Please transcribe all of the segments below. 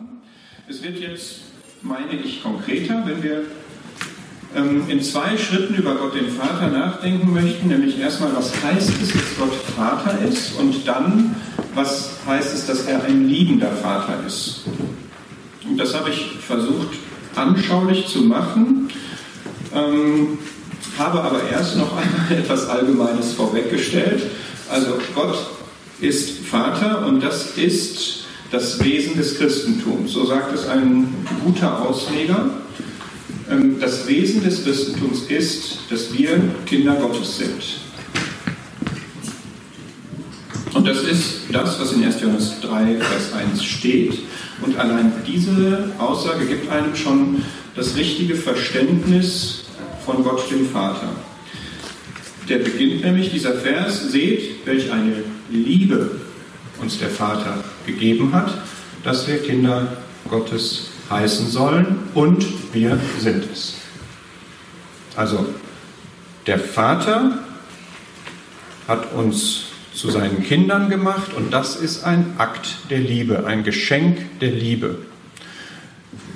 machen. Es wird jetzt, meine ich, konkreter, wenn wir ähm, in zwei Schritten über Gott den Vater nachdenken möchten, nämlich erstmal, was heißt es, dass Gott Vater ist und dann, was heißt es, dass er ein liebender Vater ist. Und das habe ich versucht anschaulich zu machen, ähm, habe aber erst noch einmal etwas Allgemeines vorweggestellt. Also Gott ist Vater und das ist das Wesen des Christentums. So sagt es ein guter Ausleger. Ähm, das Wesen des Christentums ist, dass wir Kinder Gottes sind. Und das ist das, was in 1. Johannes 3, Vers 1 steht. Und allein diese Aussage gibt einem schon das richtige Verständnis von Gott dem Vater. Der beginnt nämlich, dieser Vers, seht, welch eine Liebe uns der Vater gegeben hat, dass wir Kinder Gottes heißen sollen und wir sind es. Also der Vater hat uns zu seinen Kindern gemacht und das ist ein Akt der Liebe, ein Geschenk der Liebe.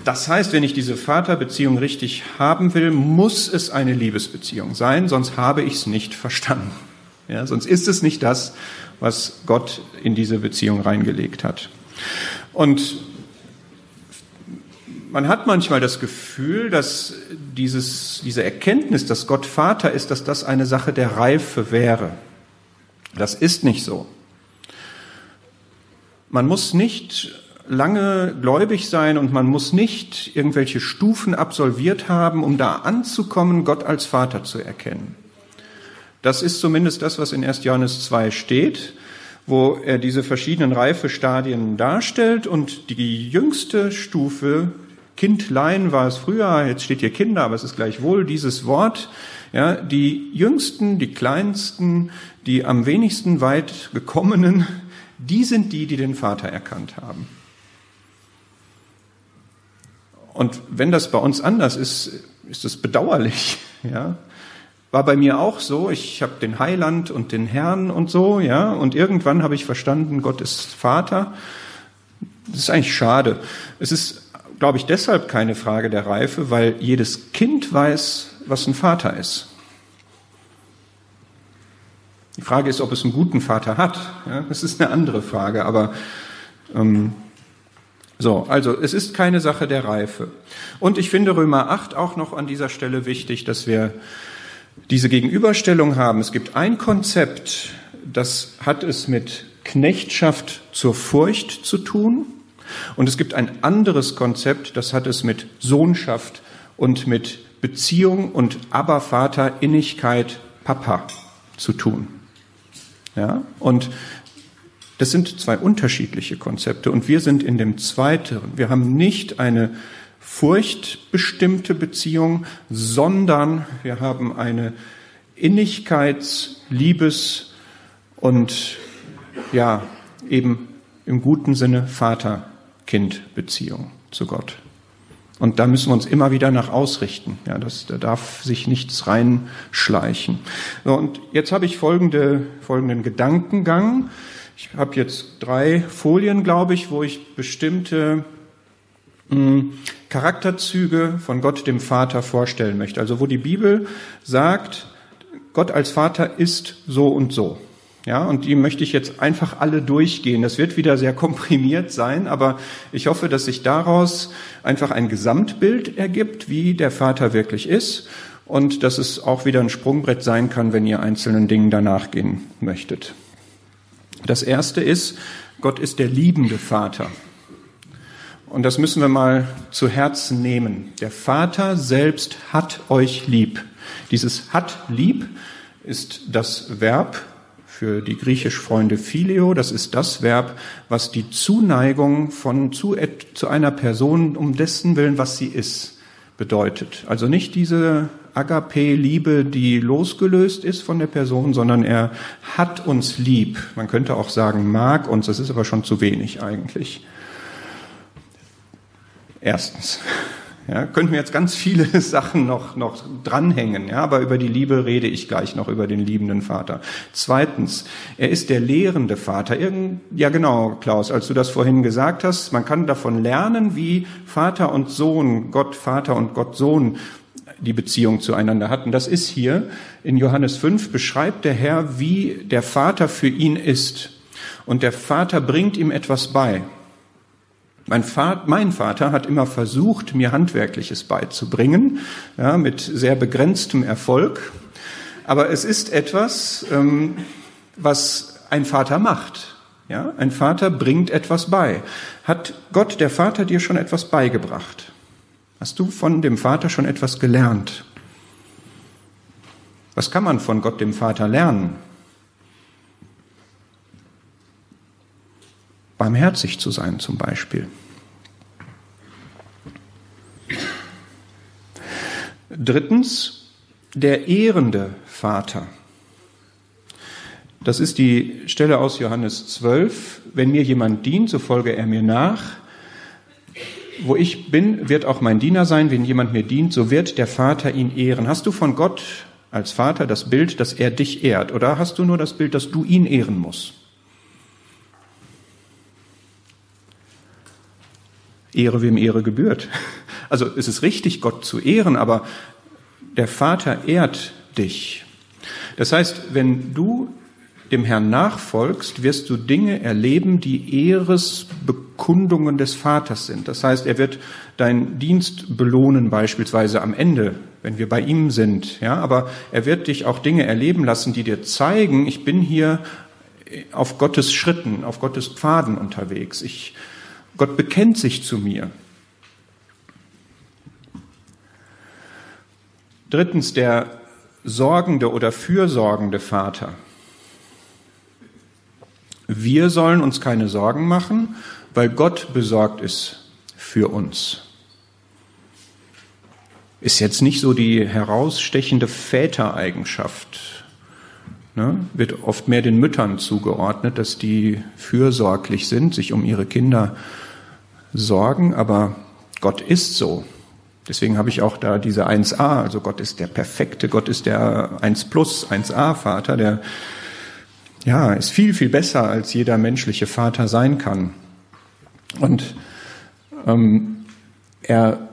Das heißt, wenn ich diese Vaterbeziehung richtig haben will, muss es eine Liebesbeziehung sein, sonst habe ich es nicht verstanden. Ja, sonst ist es nicht das, was Gott in diese Beziehung reingelegt hat. Und man hat manchmal das Gefühl, dass dieses, diese Erkenntnis, dass Gott Vater ist, dass das eine Sache der Reife wäre. Das ist nicht so. Man muss nicht lange gläubig sein und man muss nicht irgendwelche Stufen absolviert haben, um da anzukommen, Gott als Vater zu erkennen. Das ist zumindest das, was in 1. Johannes 2 steht, wo er diese verschiedenen Reifestadien darstellt und die jüngste Stufe Kindlein war es früher, jetzt steht hier Kinder, aber es ist gleichwohl dieses Wort. Ja, die Jüngsten, die Kleinsten, die am wenigsten weit gekommenen, die sind die, die den Vater erkannt haben. Und wenn das bei uns anders ist, ist es bedauerlich. Ja, war bei mir auch so. Ich habe den Heiland und den Herrn und so, ja. Und irgendwann habe ich verstanden, Gott ist Vater. Das ist eigentlich schade. Es ist glaube ich, deshalb keine Frage der Reife, weil jedes Kind weiß, was ein Vater ist. Die Frage ist, ob es einen guten Vater hat. Ja, das ist eine andere Frage, aber ähm, so, also es ist keine Sache der Reife. Und ich finde Römer 8 auch noch an dieser Stelle wichtig, dass wir diese Gegenüberstellung haben. Es gibt ein Konzept, das hat es mit Knechtschaft zur Furcht zu tun. Und es gibt ein anderes Konzept, das hat es mit Sohnschaft und mit Beziehung und Abervater, Innigkeit, Papa zu tun. Ja? Und das sind zwei unterschiedliche Konzepte und wir sind in dem zweiten. Wir haben nicht eine furchtbestimmte Beziehung, sondern wir haben eine Innigkeits-, Liebes- und ja, eben im guten Sinne Vater Kind-Beziehung zu Gott. Und da müssen wir uns immer wieder nach ausrichten. Ja, das, da darf sich nichts reinschleichen. So, und jetzt habe ich folgende, folgenden Gedankengang. Ich habe jetzt drei Folien, glaube ich, wo ich bestimmte Charakterzüge von Gott dem Vater vorstellen möchte. Also wo die Bibel sagt, Gott als Vater ist so und so. Ja, und die möchte ich jetzt einfach alle durchgehen. Das wird wieder sehr komprimiert sein, aber ich hoffe, dass sich daraus einfach ein Gesamtbild ergibt, wie der Vater wirklich ist und dass es auch wieder ein Sprungbrett sein kann, wenn ihr einzelnen Dingen danach gehen möchtet. Das erste ist, Gott ist der liebende Vater. Und das müssen wir mal zu Herzen nehmen. Der Vater selbst hat euch lieb. Dieses hat lieb ist das Verb, für die Griechischfreunde Phileo. Das ist das Verb, was die Zuneigung von zu, zu einer Person um dessen Willen, was sie ist, bedeutet. Also nicht diese Agape-Liebe, die losgelöst ist von der Person, sondern er hat uns lieb. Man könnte auch sagen, mag uns. Das ist aber schon zu wenig eigentlich. Erstens. Ja, könnten wir jetzt ganz viele Sachen noch, noch dranhängen, ja, aber über die Liebe rede ich gleich noch, über den liebenden Vater. Zweitens, er ist der lehrende Vater. Irgend, ja genau, Klaus, als du das vorhin gesagt hast, man kann davon lernen, wie Vater und Sohn, Gott Vater und Gott Sohn die Beziehung zueinander hatten. Das ist hier in Johannes 5 beschreibt der Herr, wie der Vater für ihn ist. Und der Vater bringt ihm etwas bei. Mein Vater, mein Vater hat immer versucht, mir Handwerkliches beizubringen, ja, mit sehr begrenztem Erfolg. Aber es ist etwas, ähm, was ein Vater macht. Ja, ein Vater bringt etwas bei. Hat Gott, der Vater, dir schon etwas beigebracht? Hast du von dem Vater schon etwas gelernt? Was kann man von Gott, dem Vater, lernen? Barmherzig zu sein zum Beispiel. Drittens, der ehrende Vater. Das ist die Stelle aus Johannes 12. Wenn mir jemand dient, so folge er mir nach. Wo ich bin, wird auch mein Diener sein. Wenn jemand mir dient, so wird der Vater ihn ehren. Hast du von Gott als Vater das Bild, dass er dich ehrt? Oder hast du nur das Bild, dass du ihn ehren musst? Ehre wem Ehre gebührt. Also es ist richtig, Gott zu ehren, aber der Vater ehrt dich. Das heißt, wenn du dem Herrn nachfolgst, wirst du Dinge erleben, die Ehresbekundungen des Vaters sind. Das heißt, er wird deinen Dienst belohnen, beispielsweise am Ende, wenn wir bei ihm sind. Ja, aber er wird dich auch Dinge erleben lassen, die dir zeigen, ich bin hier auf Gottes Schritten, auf Gottes Pfaden unterwegs. Ich Gott bekennt sich zu mir. Drittens der sorgende oder fürsorgende Vater. Wir sollen uns keine Sorgen machen, weil Gott besorgt ist für uns. Ist jetzt nicht so die herausstechende Vätereigenschaft, ne, wird oft mehr den Müttern zugeordnet, dass die fürsorglich sind, sich um ihre Kinder sorgen, aber Gott ist so. Deswegen habe ich auch da diese 1a, also Gott ist der perfekte, Gott ist der 1 plus, 1a Vater, der ja, ist viel, viel besser, als jeder menschliche Vater sein kann. Und ähm, er,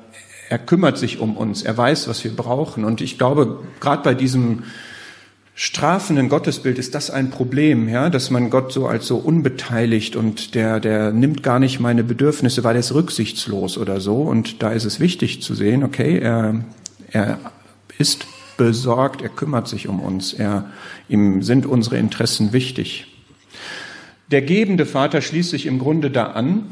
er kümmert sich um uns, er weiß, was wir brauchen. Und ich glaube, gerade bei diesem strafenden Gottesbild ist das ein Problem, ja, dass man Gott so als so unbeteiligt und der, der nimmt gar nicht meine Bedürfnisse, weil er ist rücksichtslos oder so. Und da ist es wichtig zu sehen, okay, er, er ist besorgt, er kümmert sich um uns, er, ihm sind unsere Interessen wichtig. Der gebende Vater schließt sich im Grunde da an,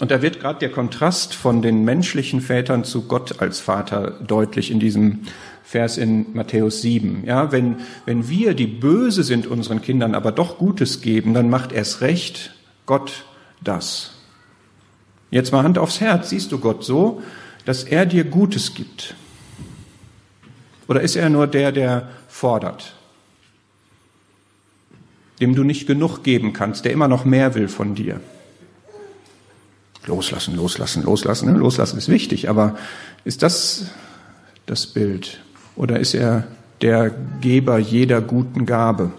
und da wird gerade der Kontrast von den menschlichen Vätern zu Gott als Vater deutlich in diesem Vers in Matthäus 7. Ja, wenn, wenn wir, die böse sind, unseren Kindern aber doch Gutes geben, dann macht erst recht Gott das. Jetzt mal Hand aufs Herz. Siehst du Gott so, dass er dir Gutes gibt? Oder ist er nur der, der fordert? Dem du nicht genug geben kannst, der immer noch mehr will von dir? Loslassen, loslassen, loslassen. Ne? Loslassen ist wichtig, aber ist das das Bild? Oder ist er der Geber jeder guten Gabe?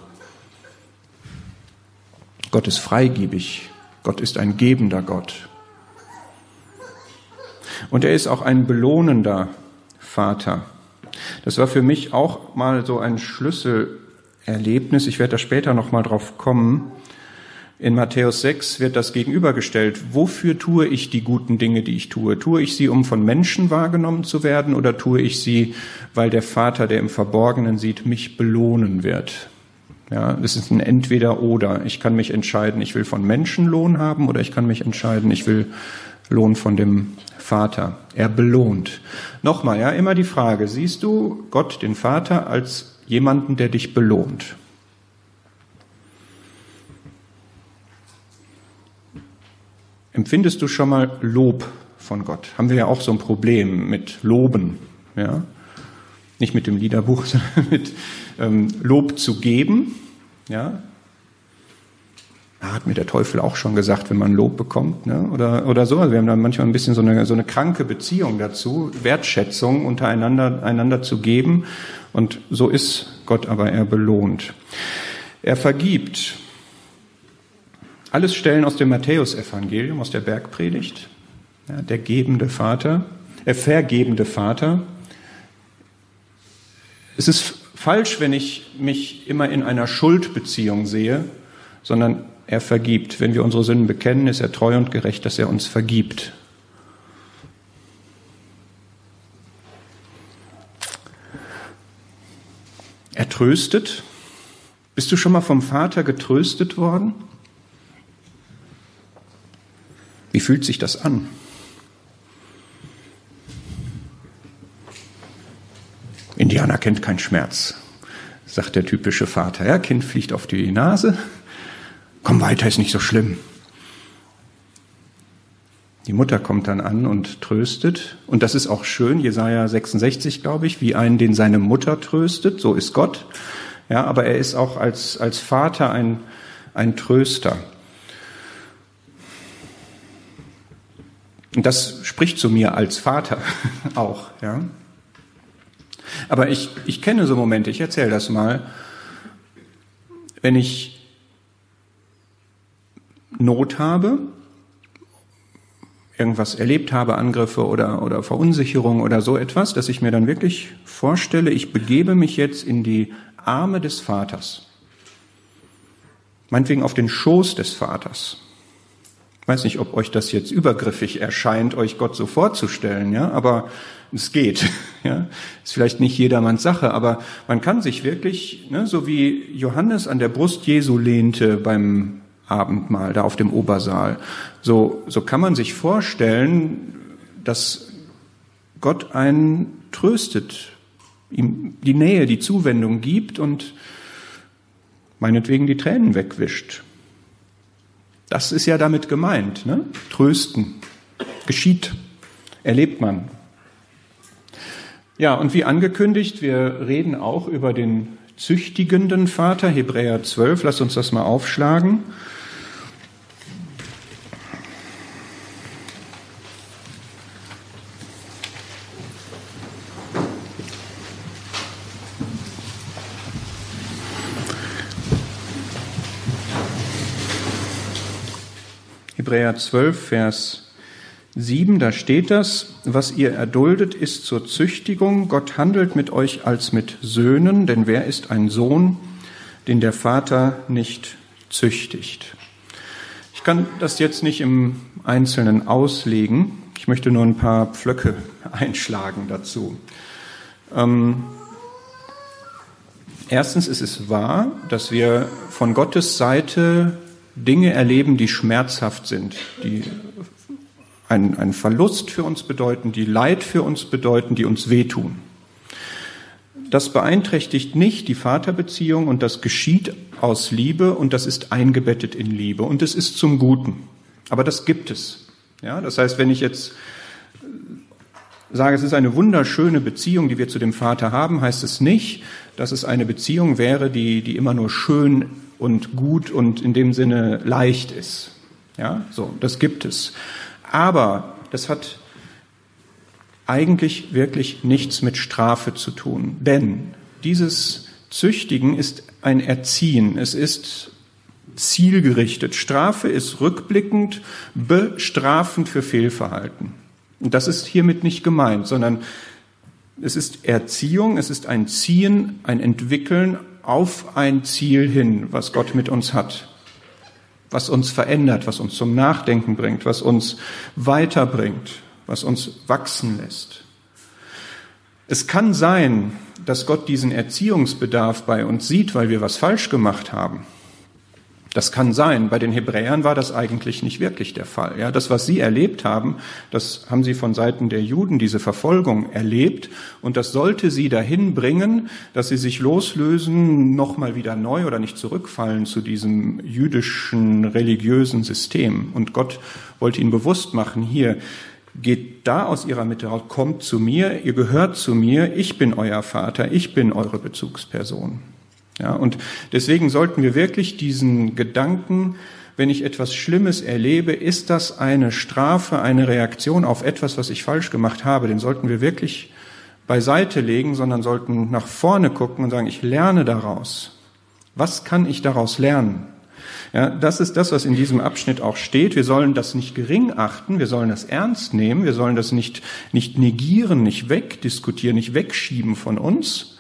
Gott ist freigebig. Gott ist ein gebender Gott. Und er ist auch ein belohnender Vater. Das war für mich auch mal so ein Schlüsselerlebnis. Ich werde da später noch mal drauf kommen. In Matthäus 6 wird das gegenübergestellt. Wofür tue ich die guten Dinge, die ich tue? Tue ich sie, um von Menschen wahrgenommen zu werden oder tue ich sie, weil der Vater, der im Verborgenen sieht, mich belohnen wird? Ja, es ist ein Entweder-Oder. Ich kann mich entscheiden, ich will von Menschen Lohn haben oder ich kann mich entscheiden, ich will Lohn von dem Vater. Er belohnt. Nochmal, ja, immer die Frage, siehst du Gott, den Vater, als jemanden, der dich belohnt? Empfindest du schon mal Lob von Gott? Haben wir ja auch so ein Problem mit Loben, ja? Nicht mit dem Liederbuch, sondern mit ähm, Lob zu geben, ja? hat mir der Teufel auch schon gesagt, wenn man Lob bekommt, ne? oder, oder so. Wir haben dann manchmal ein bisschen so eine, so eine kranke Beziehung dazu, Wertschätzung untereinander einander zu geben. Und so ist Gott aber, er belohnt. Er vergibt. Alles Stellen aus dem Matthäusevangelium, aus der Bergpredigt. Ja, der gebende Vater, der äh, vergebende Vater. Es ist falsch, wenn ich mich immer in einer Schuldbeziehung sehe, sondern er vergibt. Wenn wir unsere Sünden bekennen, ist er treu und gerecht, dass er uns vergibt. Er tröstet. Bist du schon mal vom Vater getröstet worden? Wie fühlt sich das an? Indianer kennt keinen Schmerz, sagt der typische Vater. Ja, Kind fliegt auf die Nase, komm weiter, ist nicht so schlimm. Die Mutter kommt dann an und tröstet. Und das ist auch schön, Jesaja 66, glaube ich, wie einen, den seine Mutter tröstet. So ist Gott. Ja, aber er ist auch als, als Vater ein, ein Tröster. Und das spricht zu mir als Vater auch, ja. Aber ich, ich kenne so Momente, ich erzähle das mal, wenn ich Not habe, irgendwas erlebt habe, Angriffe oder, oder Verunsicherung oder so etwas, dass ich mir dann wirklich vorstelle, ich begebe mich jetzt in die Arme des Vaters. Meinetwegen auf den Schoß des Vaters. Ich weiß nicht, ob euch das jetzt übergriffig erscheint, euch Gott so vorzustellen, ja, aber es geht, ja. Ist vielleicht nicht jedermanns Sache, aber man kann sich wirklich, ne, so wie Johannes an der Brust Jesu lehnte beim Abendmahl, da auf dem Obersaal. So, so kann man sich vorstellen, dass Gott einen tröstet, ihm die Nähe, die Zuwendung gibt und meinetwegen die Tränen wegwischt. Das ist ja damit gemeint, ne? Trösten. Geschieht, erlebt man. Ja, und wie angekündigt, wir reden auch über den züchtigenden Vater, Hebräer 12, lass uns das mal aufschlagen. Hebräer 12, Vers 7, da steht das, was ihr erduldet, ist zur Züchtigung. Gott handelt mit euch als mit Söhnen, denn wer ist ein Sohn, den der Vater nicht züchtigt? Ich kann das jetzt nicht im Einzelnen auslegen. Ich möchte nur ein paar Pflöcke einschlagen dazu. Ähm, erstens ist es wahr, dass wir von Gottes Seite Dinge erleben, die schmerzhaft sind, die einen, einen Verlust für uns bedeuten, die Leid für uns bedeuten, die uns wehtun. Das beeinträchtigt nicht die Vaterbeziehung und das geschieht aus Liebe und das ist eingebettet in Liebe und es ist zum Guten. Aber das gibt es. Ja, das heißt, wenn ich jetzt sage, es ist eine wunderschöne Beziehung, die wir zu dem Vater haben, heißt es nicht, dass es eine Beziehung wäre, die, die immer nur schön und gut und in dem Sinne leicht ist. Ja, so, das gibt es. Aber das hat eigentlich wirklich nichts mit Strafe zu tun, denn dieses Züchtigen ist ein Erziehen. Es ist zielgerichtet. Strafe ist rückblickend bestrafend für Fehlverhalten. Und das ist hiermit nicht gemeint, sondern es ist Erziehung, es ist ein Ziehen, ein Entwickeln auf ein Ziel hin, was Gott mit uns hat, was uns verändert, was uns zum Nachdenken bringt, was uns weiterbringt, was uns wachsen lässt. Es kann sein, dass Gott diesen Erziehungsbedarf bei uns sieht, weil wir was falsch gemacht haben. Das kann sein. Bei den Hebräern war das eigentlich nicht wirklich der Fall. Ja, das, was sie erlebt haben, das haben sie von Seiten der Juden, diese Verfolgung erlebt. Und das sollte sie dahin bringen, dass sie sich loslösen, nochmal wieder neu oder nicht zurückfallen zu diesem jüdischen religiösen System. Und Gott wollte ihnen bewusst machen, hier, geht da aus ihrer Mitte raus, kommt zu mir, ihr gehört zu mir, ich bin euer Vater, ich bin eure Bezugsperson. Ja, und deswegen sollten wir wirklich diesen Gedanken wenn ich etwas Schlimmes erlebe, ist das eine Strafe, eine Reaktion auf etwas, was ich falsch gemacht habe. Den sollten wir wirklich beiseite legen, sondern sollten nach vorne gucken und sagen, ich lerne daraus. Was kann ich daraus lernen? Ja, das ist das, was in diesem Abschnitt auch steht. Wir sollen das nicht gering achten, wir sollen das ernst nehmen, wir sollen das nicht, nicht negieren, nicht wegdiskutieren, nicht wegschieben von uns,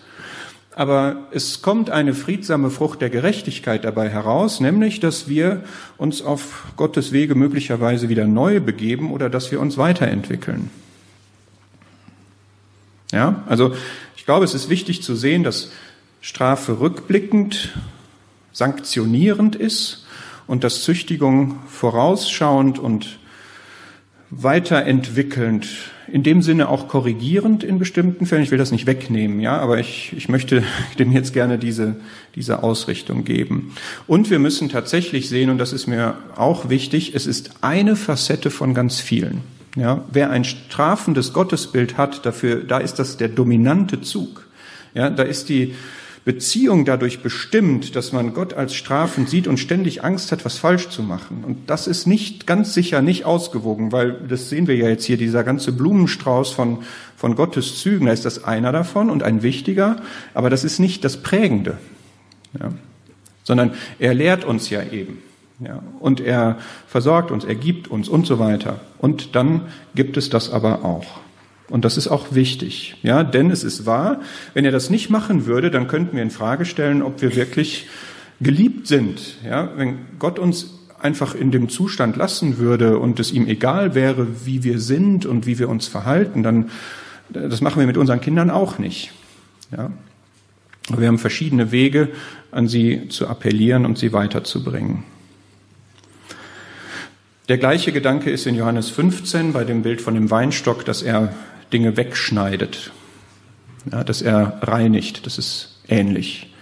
aber es kommt eine friedsame Frucht der Gerechtigkeit dabei heraus, nämlich, dass wir uns auf Gottes Wege möglicherweise wieder neu begeben oder dass wir uns weiterentwickeln. Ja, also ich glaube, es ist wichtig zu sehen, dass Strafe rückblickend sanktionierend ist und dass Züchtigung vorausschauend und weiterentwickelnd in dem Sinne auch korrigierend in bestimmten Fällen. Ich will das nicht wegnehmen, ja, aber ich, ich möchte dem jetzt gerne diese, diese Ausrichtung geben. Und wir müssen tatsächlich sehen, und das ist mir auch wichtig, es ist eine Facette von ganz vielen. Ja, wer ein strafendes Gottesbild hat, dafür, da ist das der dominante Zug. Ja, da ist die, Beziehung dadurch bestimmt, dass man Gott als strafend sieht und ständig Angst hat, was falsch zu machen. Und das ist nicht ganz sicher nicht ausgewogen, weil das sehen wir ja jetzt hier, dieser ganze Blumenstrauß von, von Gottes Zügen, da ist das einer davon und ein wichtiger, aber das ist nicht das Prägende, ja. sondern er lehrt uns ja eben. Ja, und er versorgt uns, er gibt uns und so weiter. Und dann gibt es das aber auch. Und das ist auch wichtig, ja, denn es ist wahr, wenn er das nicht machen würde, dann könnten wir in Frage stellen, ob wir wirklich geliebt sind, ja, wenn Gott uns einfach in dem Zustand lassen würde und es ihm egal wäre, wie wir sind und wie wir uns verhalten, dann das machen wir mit unseren Kindern auch nicht, ja. Wir haben verschiedene Wege, an sie zu appellieren und sie weiterzubringen. Der gleiche Gedanke ist in Johannes 15 bei dem Bild von dem Weinstock, dass er Dinge wegschneidet, ja, dass er reinigt. Das ist ähnlich.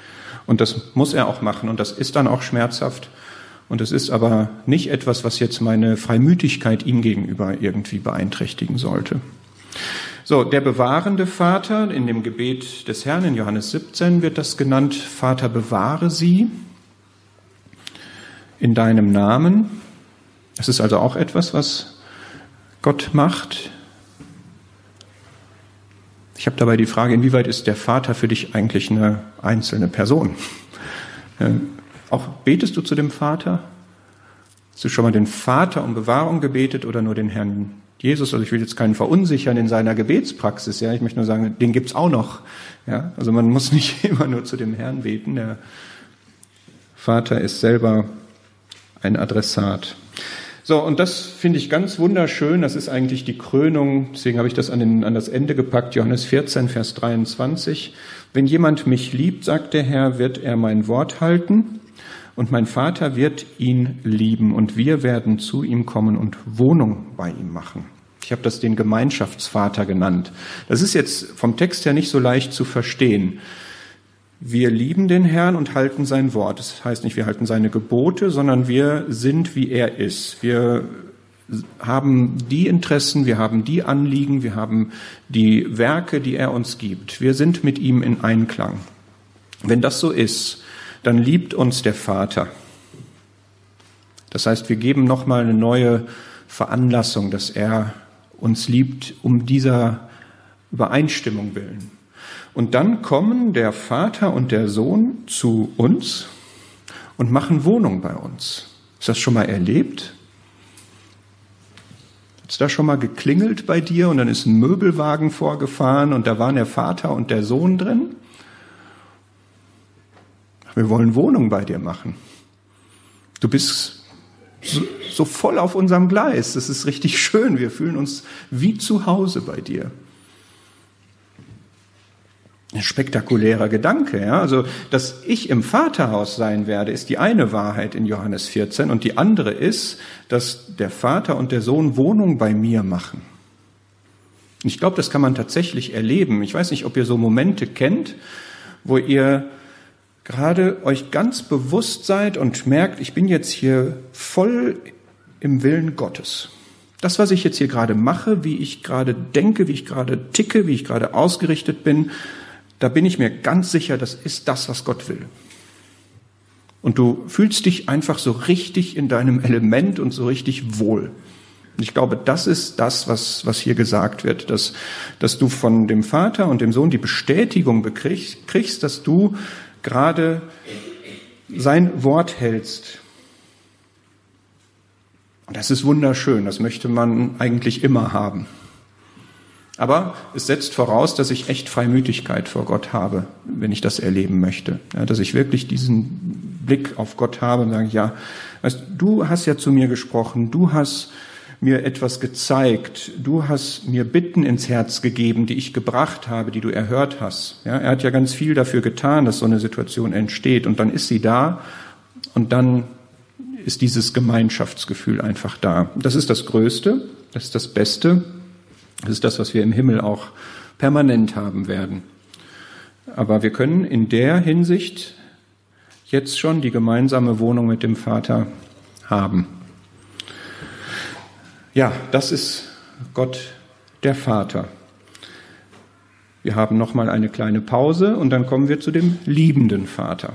Und das muss er auch machen und das ist dann auch schmerzhaft. Und es ist aber nicht etwas, was jetzt meine Freimütigkeit ihm gegenüber irgendwie beeinträchtigen sollte. So, der bewahrende Vater, in dem Gebet des Herrn in Johannes 17 wird das genannt, Vater, bewahre sie in deinem Namen. Das ist also auch etwas, was Gott macht. Ich habe dabei die Frage, inwieweit ist der Vater für dich eigentlich eine einzelne Person? Auch betest du zu dem Vater? Hast du schon mal den Vater um Bewahrung gebetet oder nur den Herrn Jesus? Also ich will jetzt keinen verunsichern in seiner Gebetspraxis. Ja, ich möchte nur sagen, den gibt's auch noch. Ja, also man muss nicht immer nur zu dem Herrn beten. Der Vater ist selber ein Adressat. So, und das finde ich ganz wunderschön. Das ist eigentlich die Krönung. Deswegen habe ich das an, den, an das Ende gepackt. Johannes 14, Vers 23. Wenn jemand mich liebt, sagt der Herr, wird er mein Wort halten. Und mein Vater wird ihn lieben. Und wir werden zu ihm kommen und Wohnung bei ihm machen. Ich habe das den Gemeinschaftsvater genannt. Das ist jetzt vom Text her nicht so leicht zu verstehen. Wir lieben den Herrn und halten sein Wort. Das heißt nicht, wir halten seine Gebote, sondern wir sind, wie er ist. Wir haben die Interessen, wir haben die Anliegen, wir haben die Werke, die er uns gibt. Wir sind mit ihm in Einklang. Wenn das so ist, dann liebt uns der Vater. Das heißt, wir geben nochmal eine neue Veranlassung, dass er uns liebt, um dieser Übereinstimmung willen. Und dann kommen der Vater und der Sohn zu uns und machen Wohnung bei uns. Ist das schon mal erlebt? Hat es da schon mal geklingelt bei dir und dann ist ein Möbelwagen vorgefahren und da waren der Vater und der Sohn drin? Wir wollen Wohnung bei dir machen. Du bist so, so voll auf unserem Gleis. Das ist richtig schön. Wir fühlen uns wie zu Hause bei dir spektakulärer Gedanke. Ja? Also, dass ich im Vaterhaus sein werde, ist die eine Wahrheit in Johannes 14 und die andere ist, dass der Vater und der Sohn Wohnung bei mir machen. Ich glaube, das kann man tatsächlich erleben. Ich weiß nicht, ob ihr so Momente kennt, wo ihr gerade euch ganz bewusst seid und merkt, ich bin jetzt hier voll im Willen Gottes. Das, was ich jetzt hier gerade mache, wie ich gerade denke, wie ich gerade ticke, wie ich gerade ausgerichtet bin, da bin ich mir ganz sicher, das ist das, was Gott will. Und du fühlst dich einfach so richtig in deinem Element und so richtig wohl. Ich glaube, das ist das, was, was hier gesagt wird, dass, dass du von dem Vater und dem Sohn die Bestätigung bekriegst, kriegst, dass du gerade sein Wort hältst. Und das ist wunderschön, das möchte man eigentlich immer haben. Aber es setzt voraus, dass ich echt Freimütigkeit vor Gott habe, wenn ich das erleben möchte. Ja, dass ich wirklich diesen Blick auf Gott habe und sage, ja, weißt, du hast ja zu mir gesprochen, du hast mir etwas gezeigt. Du hast mir Bitten ins Herz gegeben, die ich gebracht habe, die du erhört hast. Ja, er hat ja ganz viel dafür getan, dass so eine Situation entsteht. Und dann ist sie da und dann ist dieses Gemeinschaftsgefühl einfach da. Das ist das Größte, das ist das Beste, das ist das, was wir im Himmel auch permanent haben werden. Aber wir können in der Hinsicht jetzt schon die gemeinsame Wohnung mit dem Vater haben. Ja, das ist Gott der Vater. Wir haben noch mal eine kleine Pause und dann kommen wir zu dem liebenden Vater.